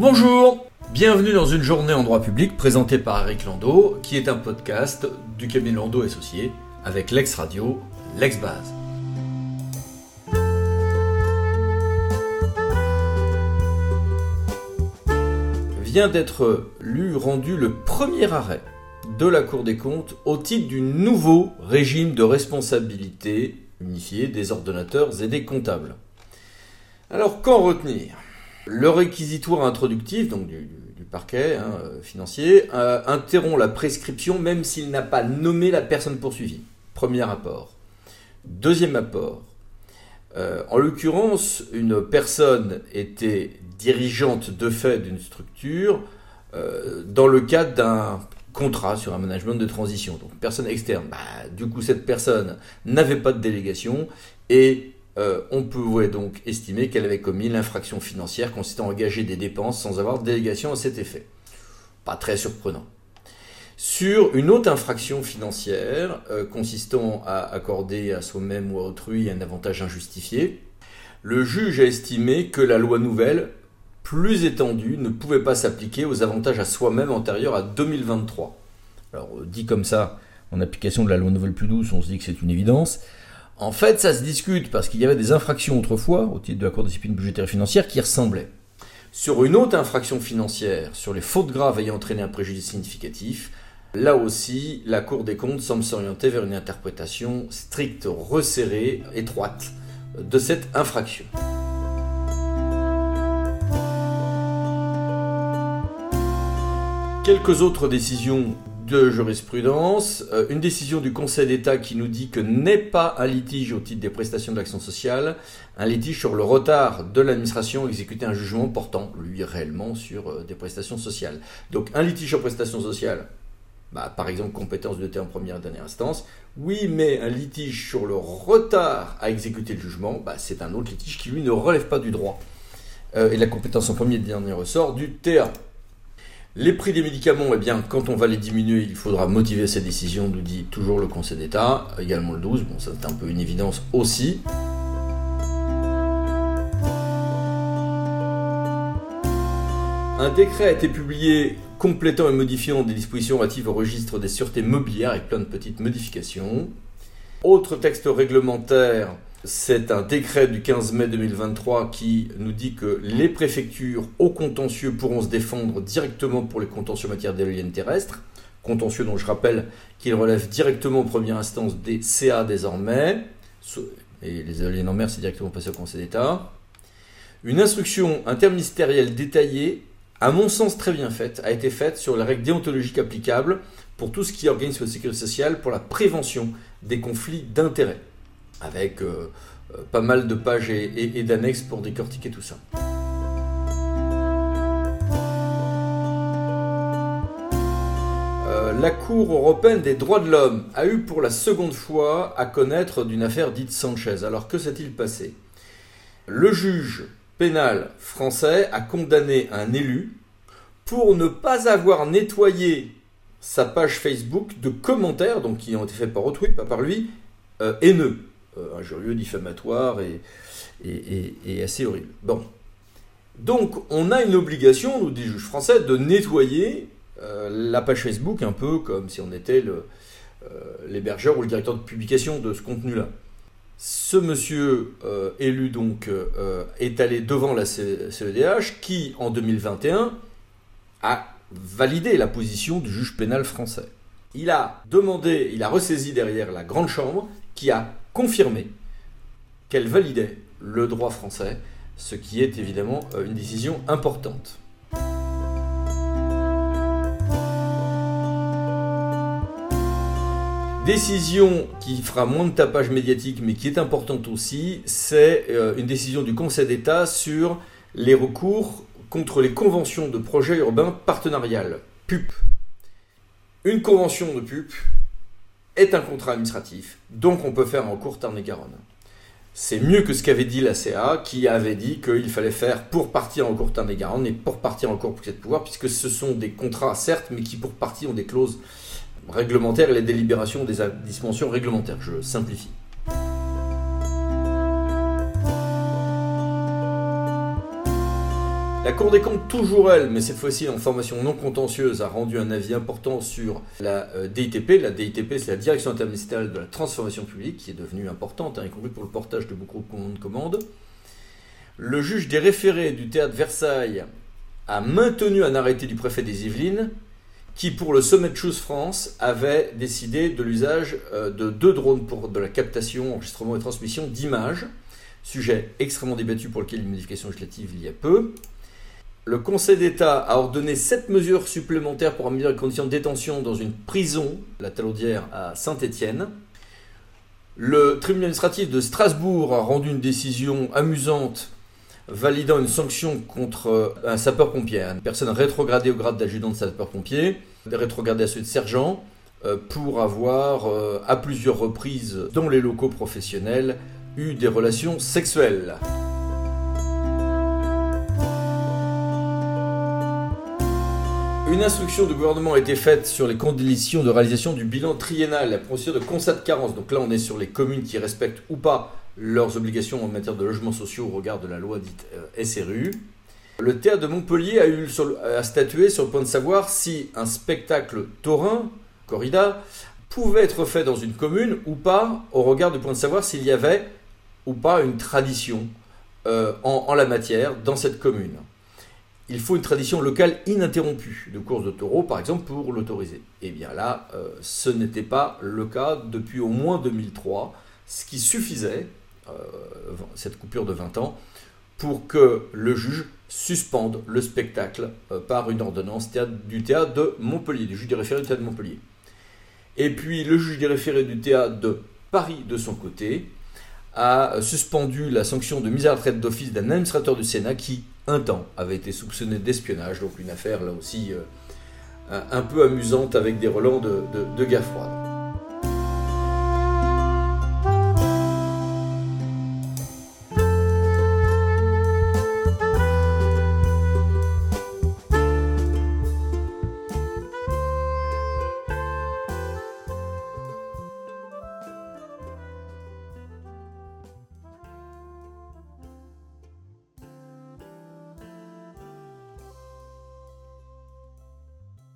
Bonjour Bienvenue dans une journée en droit public présentée par Eric Landau, qui est un podcast du cabinet Landau Associé avec l'ex-radio, l'ex-base. Vient d'être lu, rendu le premier arrêt de la Cour des comptes au titre du nouveau régime de responsabilité unifié des ordonnateurs et des comptables. Alors, qu'en retenir? Le réquisitoire introductif, donc du, parquet hein, euh, financier, euh, interrompt la prescription même s'il n'a pas nommé la personne poursuivie. Premier apport. Deuxième apport. Euh, en l'occurrence, une personne était dirigeante de fait d'une structure dans le cadre d'un contrat sur un management de transition. Donc personne externe. Bah, du coup, cette personne n'avait pas de délégation et euh, on pouvait donc estimer qu'elle avait commis l'infraction financière consistant à engager des dépenses sans avoir délégation à cet effet. Pas très surprenant. Sur une autre infraction financière euh, consistant à accorder à soi-même ou à autrui un avantage injustifié, le juge a estimé que la loi nouvelle, plus étendue, ne pouvait pas s'appliquer aux avantages à soi-même antérieurs à 2023. Alors euh, dit comme ça, en application de la loi nouvelle plus douce, on se dit que c'est une évidence. En fait, ça se discute parce qu'il y avait des infractions autrefois, au titre de la Cour de discipline budgétaire et financière, qui ressemblaient. Sur une autre infraction financière, sur les fautes graves ayant entraîné un préjudice significatif, là aussi, la Cour des comptes semble s'orienter vers une interprétation stricte, resserrée, étroite de cette infraction. Quelques autres décisions de jurisprudence, euh, une décision du Conseil d'État qui nous dit que n'est pas un litige au titre des prestations de l'action sociale, un litige sur le retard de l'administration à exécuter un jugement portant, lui, réellement sur euh, des prestations sociales. Donc un litige sur prestations sociales, bah, par exemple compétence de en première et dernière instance, oui, mais un litige sur le retard à exécuter le jugement, bah, c'est un autre litige qui, lui, ne relève pas du droit. Euh, et la compétence en premier et dernier ressort du TA. Les prix des médicaments, eh bien, quand on va les diminuer, il faudra motiver cette décision, nous dit toujours le Conseil d'État, également le 12, bon, c'est un peu une évidence aussi. Un décret a été publié complétant et modifiant des dispositions relatives au registre des sûretés mobilières avec plein de petites modifications. Autre texte réglementaire c'est un décret du 15 mai 2023 qui nous dit que les préfectures au contentieux pourront se défendre directement pour les contentieux en matière d'éoliennes terrestres. Contentieux dont je rappelle qu'il relève directement en première instance des CA désormais. Et les éoliennes en mer, c'est directement passé au Conseil d'État. Une instruction interministérielle détaillée, à mon sens très bien faite, a été faite sur les règles déontologiques applicables pour tout ce qui organise la sécurité sociale pour la prévention des conflits d'intérêts avec euh, euh, pas mal de pages et, d'annexes pour décortiquer tout ça. Euh, la Cour européenne des droits de l'homme a eu pour la seconde fois à connaître d'une affaire dite Sanchez. Alors que s'est-il passé? Le juge pénal français a condamné un élu pour ne pas avoir nettoyé sa page Facebook de commentaires, donc qui ont été faits par autrui, pas par lui, haineux. Euh, injurieux, diffamatoire et, assez horrible. Bon. Donc, on a une obligation, nous dit le juge français, de nettoyer euh, la page Facebook un peu comme si on était euh, l'hébergeur ou le directeur de publication de ce contenu-là. Ce monsieur élu donc est allé devant la CEDH qui, en 2021, a validé la position du juge pénal français. Il a demandé, il a ressaisi derrière la grande chambre qui a confirmé qu'elle validait le droit français, ce qui est évidemment euh, une décision importante. Décision qui fera moins de tapage médiatique mais qui est importante aussi, c'est euh, une décision du Conseil d'État sur les recours contre les conventions de projet urbain partenarial, PUP. Une convention de PUP, est un contrat administratif, donc on peut faire en cours Tarn-et-Garonne. C'est mieux que ce qu'avait dit la CA, qui avait dit qu'il fallait faire pour partir en cours Tarn-et-Garonne et pour partir en cours pour cette pouvoir, puisque ce sont des contrats, certes, mais qui pour partie ont des clauses réglementaires et les délibérations des dispensions réglementaires. Je simplifie. La Cour des comptes, toujours elle, mais cette fois-ci en formation non contentieuse, a rendu un avis important sur la euh, DITP. La DITP, c'est la Direction interministérielle de la transformation publique, qui est devenue importante, hein, y compris pour le portage de beaucoup de commandes. Le juge des référés du théâtre Versailles a maintenu un arrêté du préfet des Yvelines qui, pour le sommet de Choose France, avait décidé de l'usage euh, de deux drones pour de la captation, enregistrement et transmission d'images, sujet extrêmement débattu pour lequel une modification législative il y a peu. Le Conseil d'État a ordonné sept mesures supplémentaires pour améliorer les conditions de détention dans une prison, la Talaudière à Saint-Étienne. Le tribunal administratif de Strasbourg a rendu une décision amusante validant une sanction contre euh, un sapeur-pompier, une personne rétrogradée au grade d'adjudant de sapeur-pompier, rétrogradée à celui de sergent, euh, pour avoir, euh, à plusieurs reprises, dans les locaux professionnels, eu des relations sexuelles. Une instruction du gouvernement a été faite sur les conditions de réalisation du bilan triennal, la procédure de constat de carence. Donc là, on est sur les communes qui respectent ou pas leurs obligations en matière de logements sociaux au regard de la loi dite euh, SRU. Le théâtre de Montpellier a, eu statué sur le point de savoir si un spectacle taurin, corrida, pouvait être fait dans une commune ou pas, au regard du point de savoir s'il y avait ou pas une tradition euh, en, la matière dans cette commune. Il faut une tradition locale ininterrompue de course de taureaux, par exemple, pour l'autoriser. Et eh bien là, euh, ce n'était pas le cas depuis au moins 2003, ce qui suffisait euh, cette coupure de 20 ans pour que le juge suspende le spectacle euh, par une ordonnance du théâtre de Montpellier, du juge des référés du théâtre de Montpellier. Et puis le juge des référés du théâtre de Paris, de son côté, a suspendu la sanction de mise à la d'office d'un administrateur du Sénat qui, un temps, avait été soupçonné d'espionnage, donc une affaire là aussi euh, un peu amusante avec des relents de, de, froide.